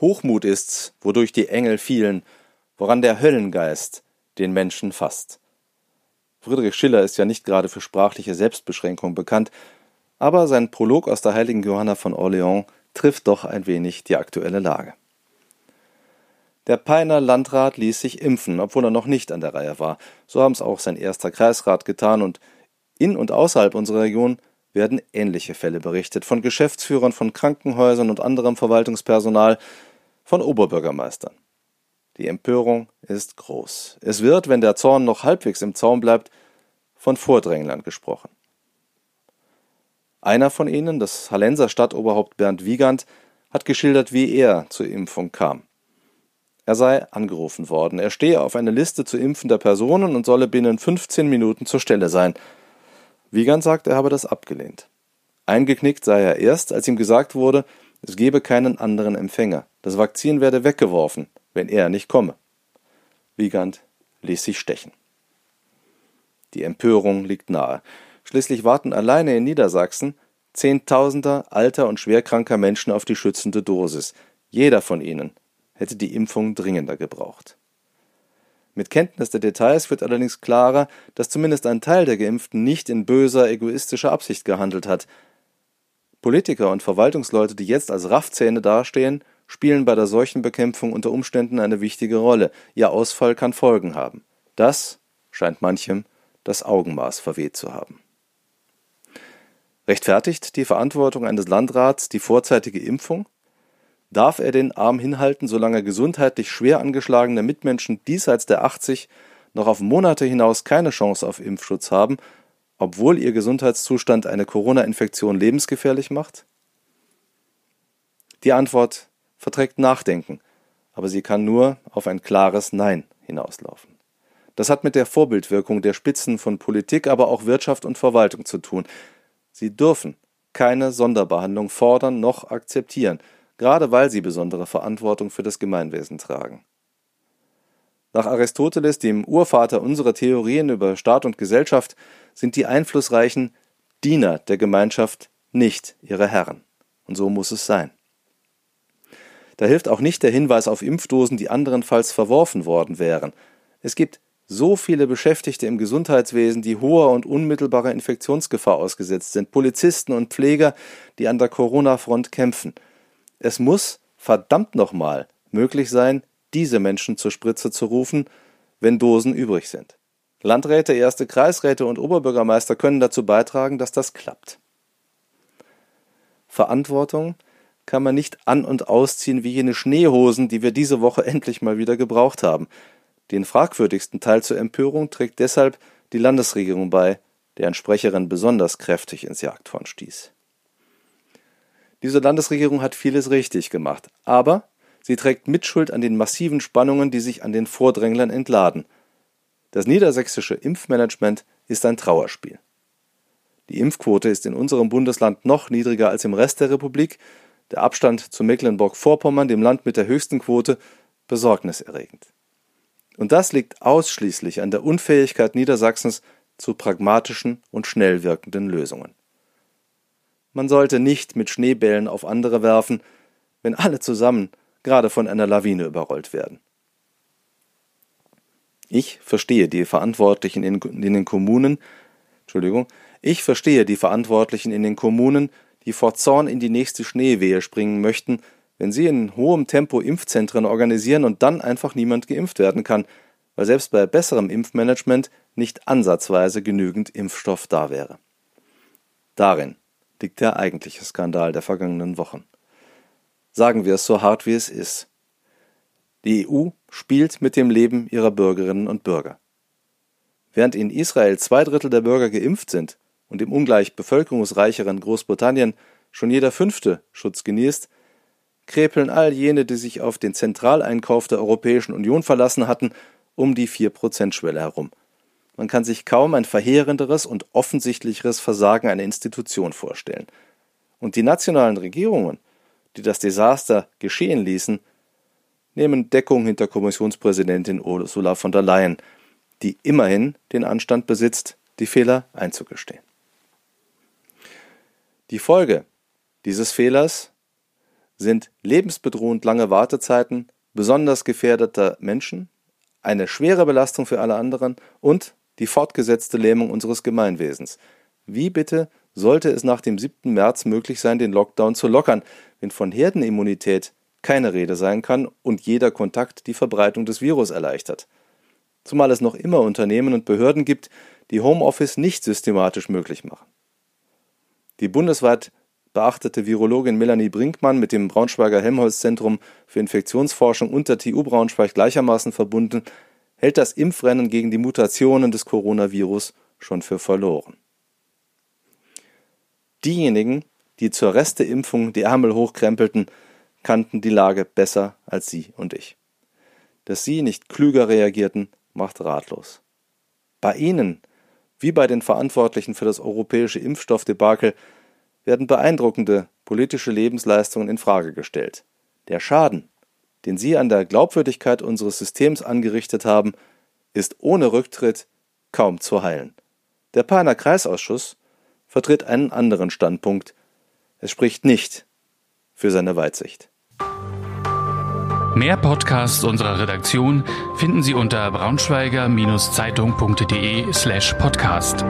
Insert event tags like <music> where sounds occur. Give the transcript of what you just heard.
Hochmut ist's, wodurch die Engel fielen, woran der Höllengeist den Menschen fasst. Friedrich Schiller ist ja nicht gerade für sprachliche Selbstbeschränkung bekannt, aber sein Prolog aus der heiligen Johanna von Orleans trifft doch ein wenig die aktuelle Lage. Der Peiner Landrat ließ sich impfen, obwohl er noch nicht an der Reihe war. So haben es auch sein erster Kreisrat getan und in und außerhalb unserer Region werden ähnliche Fälle berichtet von Geschäftsführern von Krankenhäusern und anderem Verwaltungspersonal, von Oberbürgermeistern. Die Empörung ist groß. Es wird, wenn der Zorn noch halbwegs im Zaum bleibt, von Vordränglern gesprochen. Einer von ihnen, das Hallenser Stadtoberhaupt Bernd Wiegand, hat geschildert, wie er zur Impfung kam. Er sei angerufen worden. Er stehe auf einer Liste zu impfender Personen und solle binnen 15 Minuten zur Stelle sein. Wiegand sagt, er habe das abgelehnt. Eingeknickt sei er erst, als ihm gesagt wurde, es gebe keinen anderen Empfänger. Das Vakzin werde weggeworfen, wenn er nicht komme. Wiegand ließ sich stechen. Die Empörung liegt nahe. Schließlich warten alleine in Niedersachsen Zehntausender alter und schwerkranker Menschen auf die schützende Dosis. Jeder von ihnen hätte die Impfung dringender gebraucht. Mit Kenntnis der Details wird allerdings klarer, dass zumindest ein Teil der Geimpften nicht in böser, egoistischer Absicht gehandelt hat. Politiker und Verwaltungsleute, die jetzt als Raffzähne dastehen, spielen bei der Seuchenbekämpfung unter Umständen eine wichtige Rolle. Ihr Ausfall kann Folgen haben. Das scheint manchem das Augenmaß verweht zu haben. Rechtfertigt die Verantwortung eines Landrats die vorzeitige Impfung? Darf er den Arm hinhalten, solange gesundheitlich schwer angeschlagene Mitmenschen diesseits der 80 noch auf Monate hinaus keine Chance auf Impfschutz haben, obwohl ihr Gesundheitszustand eine Corona-Infektion lebensgefährlich macht? Die Antwort verträgt Nachdenken, aber sie kann nur auf ein klares Nein hinauslaufen. Das hat mit der Vorbildwirkung der Spitzen von Politik, aber auch Wirtschaft und Verwaltung zu tun. Sie dürfen keine Sonderbehandlung fordern noch akzeptieren, gerade weil sie besondere Verantwortung für das Gemeinwesen tragen. Nach Aristoteles, dem Urvater unserer Theorien über Staat und Gesellschaft, sind die Einflussreichen Diener der Gemeinschaft, nicht ihre Herren. Und so muss es sein. Da hilft auch nicht der Hinweis auf Impfdosen, die anderenfalls verworfen worden wären. Es gibt so viele Beschäftigte im Gesundheitswesen, die hoher und unmittelbarer Infektionsgefahr ausgesetzt sind, Polizisten und Pfleger, die an der Corona-Front kämpfen. Es muss, verdammt nochmal, möglich sein, diese Menschen zur Spritze zu rufen, wenn Dosen übrig sind. Landräte, erste Kreisräte und Oberbürgermeister können dazu beitragen, dass das klappt. Verantwortung kann man nicht an und ausziehen wie jene Schneehosen, die wir diese Woche <laughs> endlich mal wieder gebraucht haben. Den fragwürdigsten Teil zur Empörung trägt deshalb die Landesregierung bei, deren Sprecherin besonders kräftig ins Jagdhorn stieß. Diese Landesregierung hat vieles richtig gemacht, aber sie trägt Mitschuld an den massiven Spannungen, die sich an den Vordränglern entladen. Das niedersächsische Impfmanagement ist ein Trauerspiel. Die Impfquote ist in unserem Bundesland noch niedriger als im Rest der Republik, der Abstand zu Mecklenburg-Vorpommern, dem Land mit der höchsten Quote, besorgniserregend. Und das liegt ausschließlich an der Unfähigkeit Niedersachsens zu pragmatischen und schnell wirkenden Lösungen. Man sollte nicht mit Schneebällen auf andere werfen, wenn alle zusammen gerade von einer Lawine überrollt werden. Ich verstehe die Verantwortlichen in, den Kommunen, Entschuldigung, ich verstehe die Verantwortlichen in den Kommunen, die vor Zorn in die nächste Schneewehe springen möchten, wenn sie in hohem Tempo Impfzentren organisieren und dann einfach niemand geimpft werden kann, weil selbst bei besserem Impfmanagement nicht ansatzweise genügend Impfstoff da wäre. Darin liegt der eigentliche Skandal der vergangenen Wochen. Sagen wir es so hart wie es ist. Die EU spielt mit dem Leben ihrer Bürgerinnen und Bürger. Während in Israel zwei Drittel der Bürger geimpft sind und im ungleich bevölkerungsreicheren Großbritannien schon jeder fünfte Schutz genießt, krepeln all jene, die sich auf den Zentraleinkauf der Europäischen Union verlassen hatten, um die 4%-Schwelle herum. Man kann sich kaum ein verheerenderes und offensichtlicheres Versagen einer Institution vorstellen. Und die nationalen Regierungen, die das Desaster geschehen ließen, nehmen Deckung hinter Kommissionspräsidentin Ursula von der Leyen, die immerhin den Anstand besitzt, die Fehler einzugestehen. Die Folge dieses Fehlers sind lebensbedrohend lange Wartezeiten, besonders gefährdeter Menschen, eine schwere Belastung für alle anderen und die fortgesetzte Lähmung unseres Gemeinwesens. Wie bitte sollte es nach dem 7. März möglich sein, den Lockdown zu lockern, wenn von Herdenimmunität keine Rede sein kann und jeder Kontakt die Verbreitung des Virus erleichtert? Zumal es noch immer Unternehmen und Behörden gibt, die Homeoffice nicht systematisch möglich machen. Die bundesweit beachtete Virologin Melanie Brinkmann mit dem Braunschweiger Helmholtz-Zentrum für Infektionsforschung und der TU Braunschweig gleichermaßen verbunden, hält das Impfrennen gegen die Mutationen des Coronavirus schon für verloren. Diejenigen, die zur Resteimpfung die Ärmel hochkrempelten, kannten die Lage besser als Sie und ich. Dass Sie nicht klüger reagierten, macht ratlos. Bei Ihnen, wie bei den Verantwortlichen für das europäische Impfstoffdebakel, werden beeindruckende politische Lebensleistungen in Frage gestellt. Der Schaden, den Sie an der Glaubwürdigkeit unseres Systems angerichtet haben, ist ohne Rücktritt kaum zu heilen. Der Peiner Kreisausschuss vertritt einen anderen Standpunkt. Es spricht nicht für seine Weitsicht. Mehr Podcasts unserer Redaktion finden Sie unter braunschweiger-zeitung.de slash podcast.